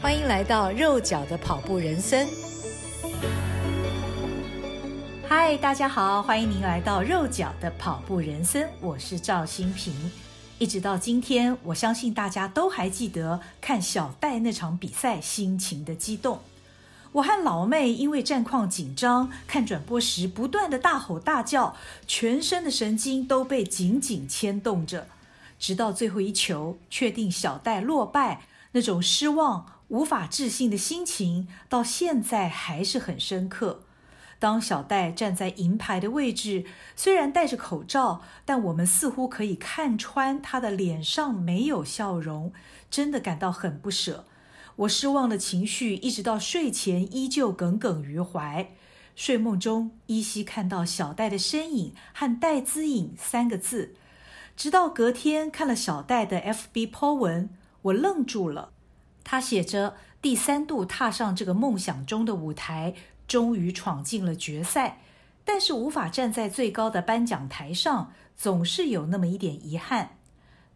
欢迎来到肉脚的跑步人生。嗨，大家好，欢迎您来到肉脚的跑步人生，我是赵新平。一直到今天，我相信大家都还记得看小戴那场比赛心情的激动。我和老妹因为战况紧张，看转播时不断的大吼大叫，全身的神经都被紧紧牵动着。直到最后一球，确定小戴落败，那种失望、无法置信的心情，到现在还是很深刻。当小戴站在银牌的位置，虽然戴着口罩，但我们似乎可以看穿他的脸上没有笑容，真的感到很不舍。我失望的情绪一直到睡前依旧耿耿于怀。睡梦中依稀看到小戴的身影和“戴姿颖”三个字。直到隔天看了小戴的 FB po 文，我愣住了。他写着：“第三度踏上这个梦想中的舞台，终于闯进了决赛，但是无法站在最高的颁奖台上，总是有那么一点遗憾。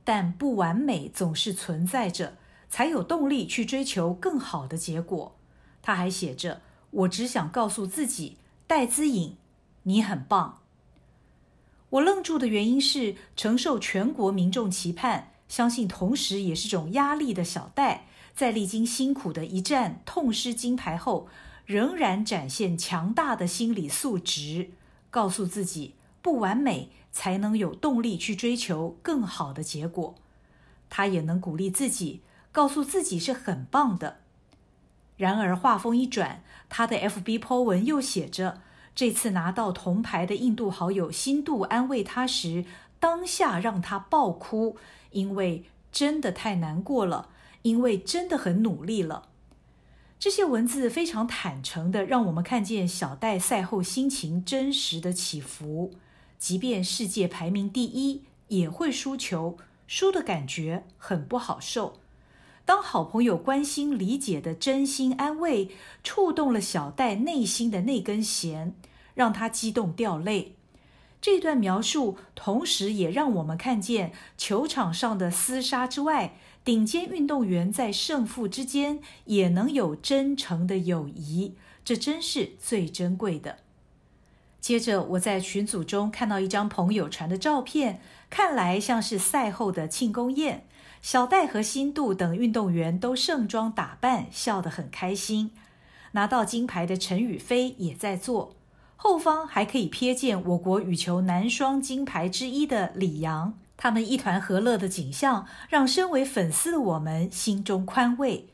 但不完美总是存在着，才有动力去追求更好的结果。”他还写着：“我只想告诉自己，戴姿颖，你很棒。”我愣住的原因是，承受全国民众期盼，相信同时也是种压力的小戴，在历经辛苦的一战，痛失金牌后，仍然展现强大的心理素质，告诉自己不完美才能有动力去追求更好的结果。他也能鼓励自己，告诉自己是很棒的。然而话锋一转，他的 FB po 文又写着。这次拿到铜牌的印度好友辛杜安慰他时，当下让他爆哭，因为真的太难过了，因为真的很努力了。这些文字非常坦诚地让我们看见小戴赛后心情真实的起伏。即便世界排名第一，也会输球，输的感觉很不好受。当好朋友关心理解的真心安慰，触动了小戴内心的那根弦。让他激动掉泪。这段描述同时也让我们看见球场上的厮杀之外，顶尖运动员在胜负之间也能有真诚的友谊，这真是最珍贵的。接着，我在群组中看到一张朋友传的照片，看来像是赛后的庆功宴。小戴和新度等运动员都盛装打扮，笑得很开心。拿到金牌的陈雨菲也在做。后方还可以瞥见我国羽球男双金牌之一的李阳，他们一团和乐的景象让身为粉丝的我们心中宽慰。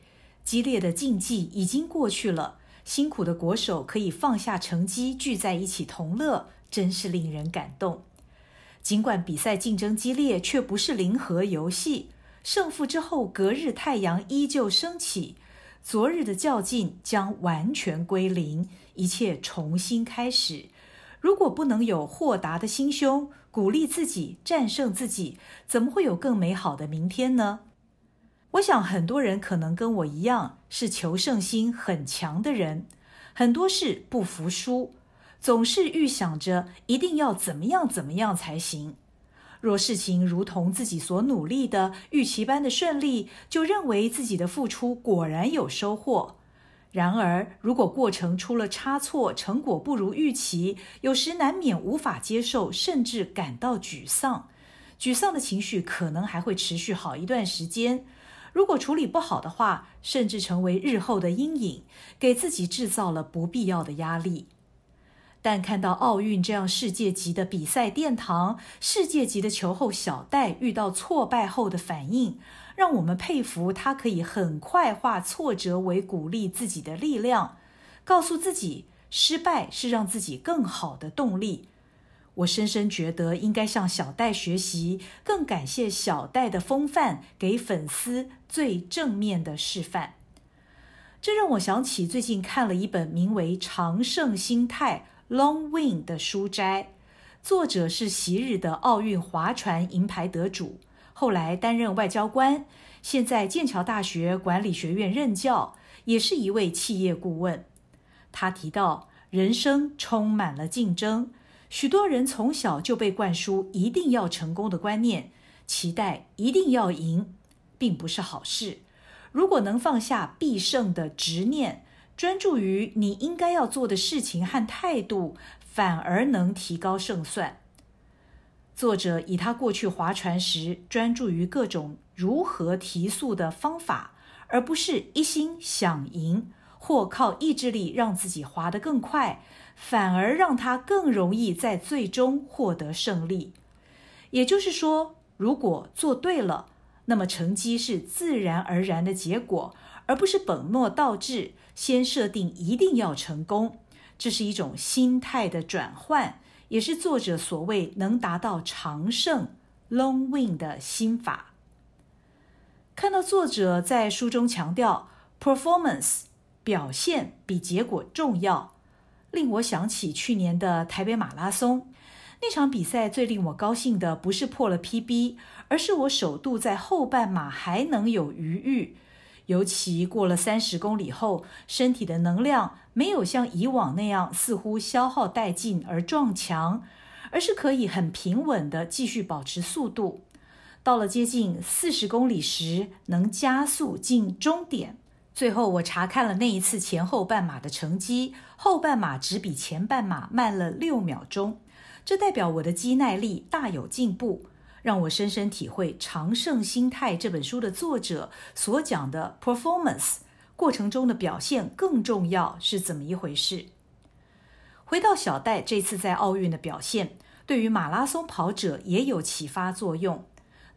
激烈的竞技已经过去了，辛苦的国手可以放下成绩聚在一起同乐，真是令人感动。尽管比赛竞争激烈，却不是零和游戏。胜负之后，隔日太阳依旧升起。昨日的较劲将完全归零，一切重新开始。如果不能有豁达的心胸，鼓励自己，战胜自己，怎么会有更美好的明天呢？我想很多人可能跟我一样，是求胜心很强的人，很多事不服输，总是预想着一定要怎么样怎么样才行。若事情如同自己所努力的预期般的顺利，就认为自己的付出果然有收获。然而，如果过程出了差错，成果不如预期，有时难免无法接受，甚至感到沮丧。沮丧的情绪可能还会持续好一段时间。如果处理不好的话，甚至成为日后的阴影，给自己制造了不必要的压力。但看到奥运这样世界级的比赛殿堂，世界级的球后小戴遇到挫败后的反应，让我们佩服他可以很快化挫折为鼓励自己的力量，告诉自己失败是让自己更好的动力。我深深觉得应该向小戴学习，更感谢小戴的风范，给粉丝最正面的示范。这让我想起最近看了一本名为《长胜心态》。Long Win 的书斋，作者是昔日的奥运划船银牌得主，后来担任外交官，现在剑桥大学管理学院任教，也是一位企业顾问。他提到，人生充满了竞争，许多人从小就被灌输一定要成功的观念，期待一定要赢，并不是好事。如果能放下必胜的执念，专注于你应该要做的事情和态度，反而能提高胜算。作者以他过去划船时专注于各种如何提速的方法，而不是一心想赢，或靠意志力让自己划得更快，反而让他更容易在最终获得胜利。也就是说，如果做对了，那么成绩是自然而然的结果，而不是本末倒置，先设定一定要成功。这是一种心态的转换，也是作者所谓能达到长胜 （long win） 的心法。看到作者在书中强调 performance 表现比结果重要，令我想起去年的台北马拉松。那场比赛最令我高兴的不是破了 PB，而是我首度在后半马还能有余裕。尤其过了三十公里后，身体的能量没有像以往那样似乎消耗殆尽而撞墙，而是可以很平稳地继续保持速度。到了接近四十公里时，能加速进终点。最后我查看了那一次前后半马的成绩，后半马只比前半马慢了六秒钟。这代表我的肌耐力大有进步，让我深深体会《长胜心态》这本书的作者所讲的 performance 过程中的表现更重要是怎么一回事。回到小戴这次在奥运的表现，对于马拉松跑者也有启发作用。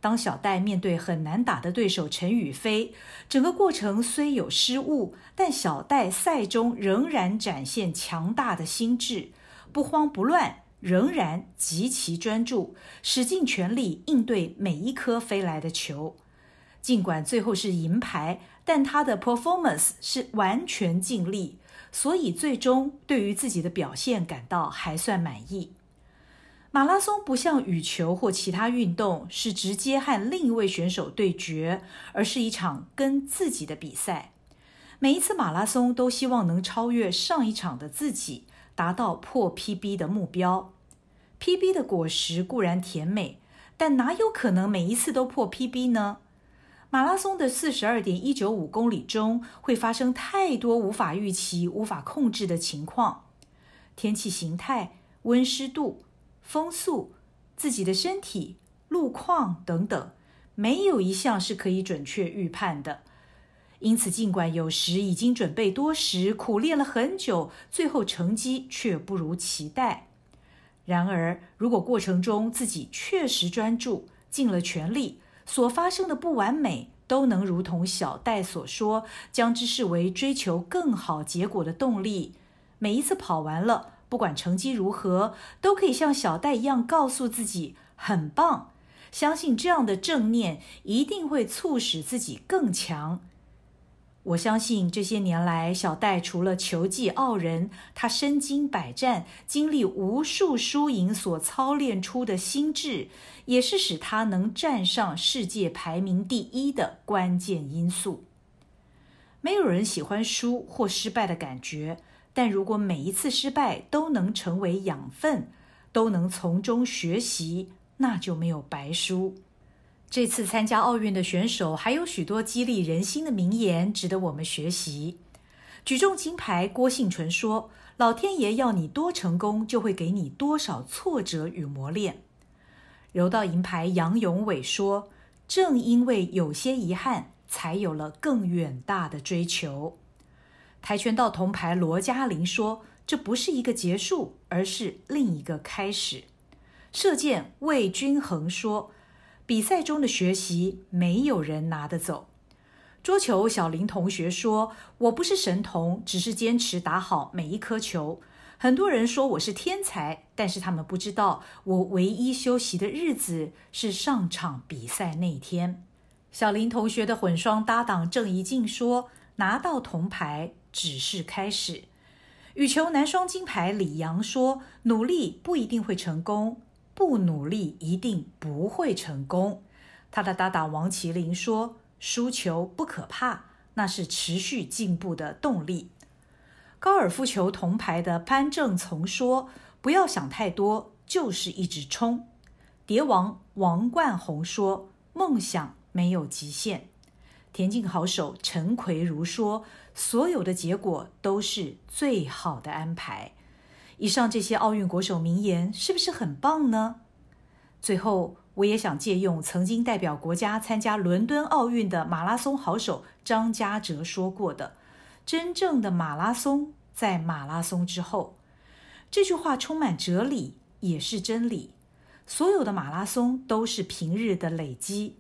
当小戴面对很难打的对手陈雨菲，整个过程虽有失误，但小戴赛中仍然展现强大的心智，不慌不乱。仍然极其专注，使尽全力应对每一颗飞来的球。尽管最后是银牌，但他的 performance 是完全尽力，所以最终对于自己的表现感到还算满意。马拉松不像羽球或其他运动是直接和另一位选手对决，而是一场跟自己的比赛。每一次马拉松都希望能超越上一场的自己。达到破 PB 的目标，PB 的果实固然甜美，但哪有可能每一次都破 PB 呢？马拉松的四十二点一九五公里中，会发生太多无法预期、无法控制的情况，天气形态、温湿度、风速、自己的身体、路况等等，没有一项是可以准确预判的。因此，尽管有时已经准备多时、苦练了很久，最后成绩却不如期待。然而，如果过程中自己确实专注、尽了全力，所发生的不完美都能如同小戴所说，将之视为追求更好结果的动力。每一次跑完了，不管成绩如何，都可以像小戴一样告诉自己很棒。相信这样的正念一定会促使自己更强。我相信这些年来，小戴除了球技傲人，他身经百战、经历无数输赢所操练出的心智，也是使他能站上世界排名第一的关键因素。没有人喜欢输或失败的感觉，但如果每一次失败都能成为养分，都能从中学习，那就没有白输。这次参加奥运的选手还有许多激励人心的名言，值得我们学习。举重金牌郭幸淳说：“老天爷要你多成功，就会给你多少挫折与磨练。”柔道银牌杨永伟说：“正因为有些遗憾，才有了更远大的追求。”跆拳道铜牌罗嘉玲说：“这不是一个结束，而是另一个开始。”射箭魏均衡说。比赛中的学习，没有人拿得走。桌球小林同学说：“我不是神童，只是坚持打好每一颗球。很多人说我是天才，但是他们不知道，我唯一休息的日子是上场比赛那天。”小林同学的混双搭档郑怡静说：“拿到铜牌只是开始。”羽球男双金牌李洋说：“努力不一定会成功。”不努力一定不会成功。他的搭档王麒麟说：“输球不可怕，那是持续进步的动力。”高尔夫球铜牌的潘正从说：“不要想太多，就是一直冲。”蝶王王冠宏说：“梦想没有极限。”田径好手陈奎如说：“所有的结果都是最好的安排。”以上这些奥运国手名言是不是很棒呢？最后，我也想借用曾经代表国家参加伦敦奥运的马拉松好手张家哲说过的：“真正的马拉松在马拉松之后。”这句话充满哲理，也是真理。所有的马拉松都是平日的累积。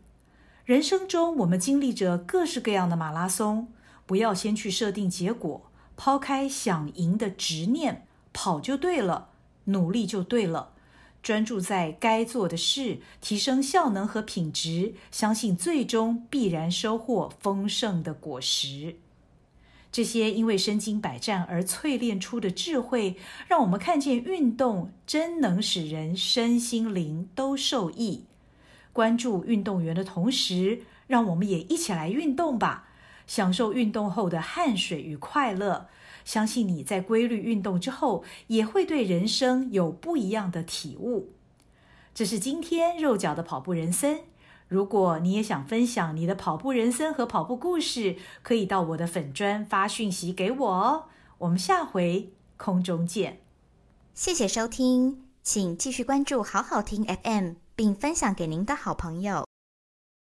人生中，我们经历着各式各样的马拉松，不要先去设定结果，抛开想赢的执念。跑就对了，努力就对了，专注在该做的事，提升效能和品质，相信最终必然收获丰盛的果实。这些因为身经百战而淬炼出的智慧，让我们看见运动真能使人身心灵都受益。关注运动员的同时，让我们也一起来运动吧，享受运动后的汗水与快乐。相信你在规律运动之后，也会对人生有不一样的体悟。这是今天肉脚的跑步人生。如果你也想分享你的跑步人生和跑步故事，可以到我的粉专发讯息给我哦。我们下回空中见。谢谢收听，请继续关注好好听 FM，并分享给您的好朋友。